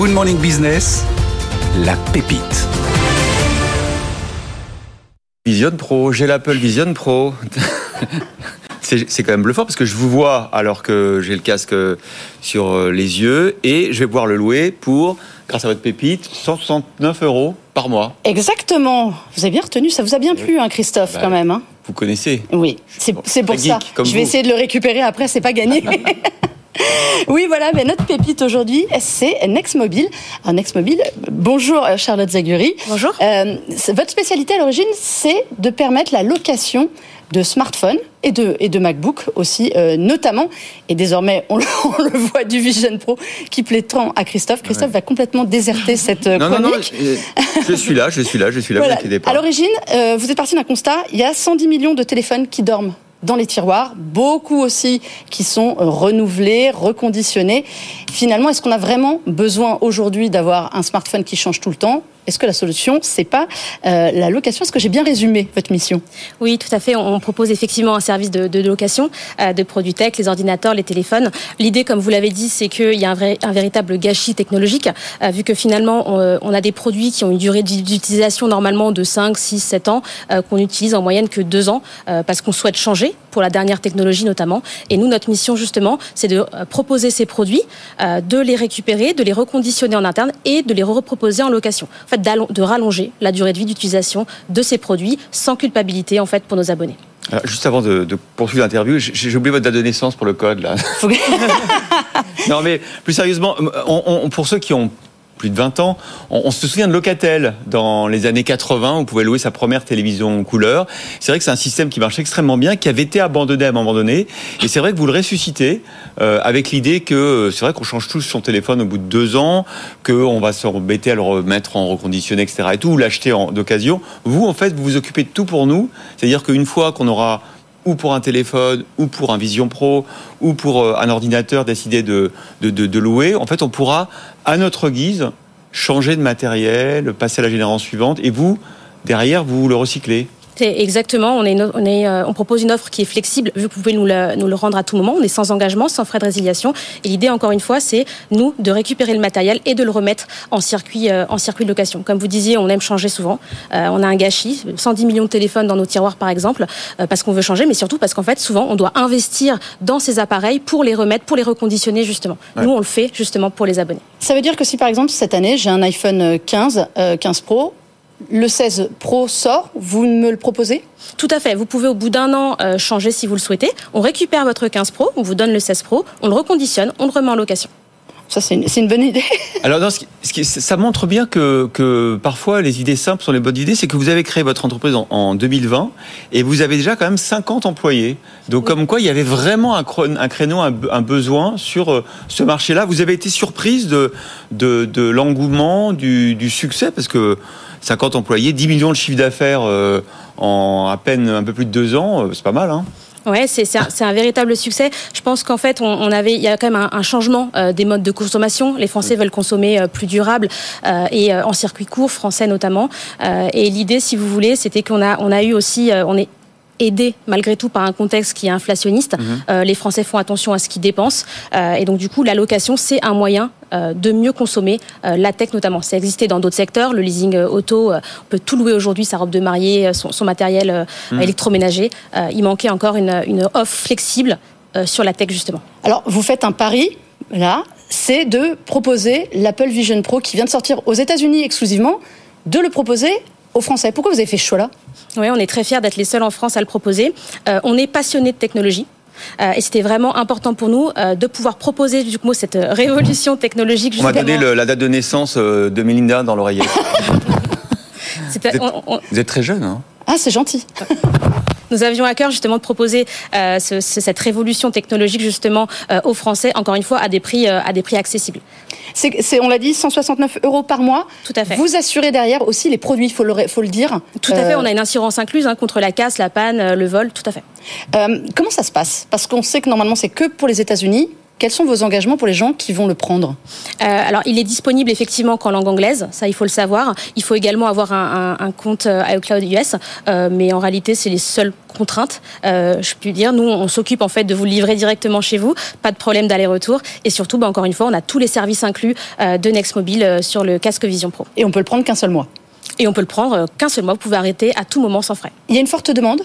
Good Morning Business, la pépite. Vision Pro, j'ai l'Apple Vision Pro. c'est quand même bluffant parce que je vous vois alors que j'ai le casque sur euh, les yeux et je vais pouvoir le louer pour, grâce à votre pépite, 169 euros par mois. Exactement. Vous avez bien retenu, ça vous a bien plu, hein, Christophe, Bah, quand même. hein Vous connaissez oui, c'est pour ça. geek, comme Je vais vous. essayer de le récupérer après, c'est pas gagné. Oui, voilà, mais notre pépite aujourd'hui, c'est Nextmobile. Alors, Nextmobile, bonjour euh, Charlotte Zaguri. Bonjour. Euh, c'est- votre spécialité à l'origine, c'est de permettre la location de smartphones et de, et de MacBook aussi, euh, notamment. Et désormais, on le, on le voit du Vision Pro qui plaît tant à Christophe. Christophe Ouais. va complètement déserter cette Non, non, chronique. non, euh, je suis là, je suis là, je suis là, Voilà. vous inquiétez pas. À l'origine, euh, vous êtes parti d'un constat, il y a 110 millions de téléphones qui dorment dans les tiroirs, beaucoup aussi qui sont euh, renouvelés, reconditionnés. Finalement, est-ce qu'on a vraiment besoin aujourd'hui d'avoir un smartphone qui change tout le temps? Est-ce que la solution, c'est pas euh, la location? Est-ce que j'ai bien résumé votre mission? Oui, tout à fait. On propose effectivement un service de, location euh, de produits tech, les ordinateurs, les téléphones. L'idée, comme vous l'avez dit, c'est qu'il y a un, véritable gâchis technologique, euh, vu que finalement, on, a des produits qui ont une durée d'utilisation normalement de 5, 6, 7 ans, qu'on utilise en moyenne que 2 ans, parce qu'on souhaite changer pour la dernière technologie notamment. Et nous, notre mission justement, c'est de proposer ces produits, de les récupérer, de les reconditionner en interne et de les reproposer en location. En fait, d'allon- de rallonger la durée de vie d'utilisation de ces produits sans culpabilité en fait pour nos abonnés. Alors, juste avant de, de poursuivre l'interview, j'ai oublié votre date de naissance pour le code là. Non, mais plus sérieusement, on- on- pour ceux qui ont plus de 20 ans, on, se souvient de Locatel dans les années 80, où on pouvait louer sa première télévision couleur. C'est vrai que c'est un système qui marche extrêmement bien, qui avait été abandonné à un moment donné. Et c'est vrai que vous le ressuscitez euh, avec l'idée que euh, c'est vrai qu'on change tous son téléphone au bout de deux ans, qu'on va se embêter à le remettre en reconditionné, etc. et tout, ou l'acheter d'occasion. Vous, en fait, vous vous occupez de tout pour nous. C'est-à-dire qu'une fois qu'on aura ou pour un téléphone, ou pour un Vision Pro, ou pour euh, un ordinateur de, de louer, en fait, on pourra, à notre guise, changer de matériel, passer à la génération suivante, et vous, derrière, vous le recyclez. C'est exactement. On, est une- on, est, euh, on propose une offre qui est flexible, vu que vous pouvez nous le, nous le rendre à tout moment. On est sans engagement, sans frais de résiliation. Et l'idée, encore une fois, c'est nous de récupérer le matériel et de le remettre en circuit, euh, en circuit de location. Comme vous disiez, on aime changer souvent. Euh, on a un gâchis, 110 millions de téléphones dans nos tiroirs, par exemple, euh, parce qu'on veut changer, mais surtout parce qu'en fait, souvent, on doit investir dans ces appareils pour les remettre, pour les reconditionner justement. Ouais. Nous, on le fait justement pour les abonnés. Ça veut dire que si par exemple cette année j'ai un iPhone 15, euh, 15 Pro, le 16 Pro sort, vous me le proposez? Tout à fait. Vous pouvez au bout d'un an euh, changer si vous le souhaitez. On récupère votre 15 Pro, on vous donne le 16 Pro, on le reconditionne, on le remet en location. Ça c'est une, bonne idée. Alors, dans ce qui- ce qui- ça montre bien que, que parfois les idées simples sont les bonnes idées. C'est que vous avez créé votre entreprise en, en 2020 et vous avez déjà quand même 50 employés. Donc, comme quoi, il y avait vraiment un, créneau, un, be- un besoin sur euh, ce marché-là. Vous avez été surprise de, de, de l'engouement, du, du succès, parce que 50 employés, 10 millions de chiffre d'affaires euh, en à peine un peu plus de deux ans, euh, c'est pas mal. Hein Ouais, c'est c'est un, c'est un véritable succès. Je pense qu'en fait, on, on avait, il y a quand même un, un changement euh, des modes de consommation. Les Français veulent consommer euh, plus durable euh, et euh, en circuit court, français notamment. Euh, et l'idée, si vous voulez, c'était qu'on a, on a eu aussi, euh, on est aidé malgré tout par un contexte qui est inflationniste. Euh, les Français font attention à ce qu'ils dépensent Euh, et donc du coup la location c'est un moyen de mieux consommer euh, la tech notamment. Ça existait dans d'autres secteurs, le leasing euh, auto, euh, on peut tout louer aujourd'hui, sa robe de mariée, euh, son, son matériel euh, électroménager. Euh, il manquait encore une, une offre flexible euh, sur la tech justement. Alors vous faites un pari là, c'est de proposer l'Apple Vision Pro qui vient de sortir aux États-Unis exclusivement, de le proposer aux Français. Pourquoi vous avez fait ce choix-là? Oui, on est très fiers d'être les seuls en France à le proposer. Euh, on est passionné de technologie. Euh, et c'était vraiment important pour nous euh, de pouvoir proposer du coup cette euh, révolution technologique. On m'a justement. donné le- la date de naissance euh, de Melinda dans l'oreiller. C'était- Vous êtes- on- on- Vous êtes très jeune, hein Ah c'est gentil. Nous avions à cœur justement de proposer euh, ce- ce- cette révolution technologique justement euh, aux Français, encore une fois, à des prix, euh, à des prix accessibles. C'est, on l'a dit, 169 euros par mois. Tout à fait. Vous assurez derrière aussi les produits, il faut le, faut le dire. Tout à fait, on a une assurance incluse hein, contre la casse, la panne, le vol, tout à fait. Comment ça se passe? Parce qu'on sait que normalement c'est que pour les États-Unis. Quels sont vos engagements pour les gens qui vont le prendre euh, Alors, il est disponible effectivement qu'en langue anglaise, ça il faut le savoir. Il faut également avoir un, un, un compte euh, iCloud US, euh, mais en réalité, c'est les seules contraintes. Euh, je puis dire, nous, on s'occupe en fait de vous livrer directement chez vous, pas de problème d'aller-retour, et surtout, bah, encore une fois, on a tous les services inclus euh, de Next Mobile euh, sur le casque Vision Pro. Et on peut le prendre qu'un seul mois et on peut le prendre qu'un seul mois. Vous pouvez arrêter à tout moment sans frais. Il y a une forte demande?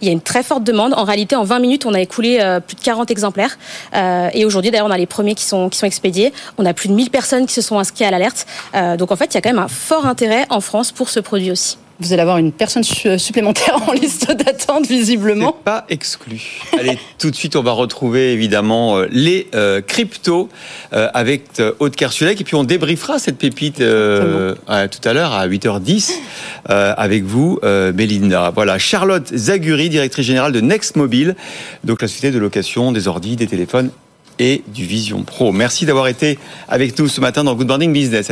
Il y a une très forte demande. En réalité, en 20 minutes, on a écoulé euh, plus de 40 exemplaires. Euh, et aujourd'hui, d'ailleurs, on a les premiers qui sont, qui sont expédiés. On a plus de 1000 personnes qui se sont inscrites à l'alerte. Euh, donc, en fait, il y a quand même un fort intérêt en France pour ce produit aussi vous allez avoir une personne supplémentaire en liste d'attente, visiblement. Pas exclu. Allez, tout de suite, on va retrouver évidemment les euh, cryptos euh, avec euh, Aude Kersulek. Et puis, on débriefera cette pépite euh, tout à l'heure à 8h10 avec vous, Mélinda. Voilà, Charlotte Zaguri, directrice générale de Next Mobile, donc la société de location des ordis, des téléphones et du Vision Pro. Merci d'avoir été avec nous ce matin dans Good Morning Business.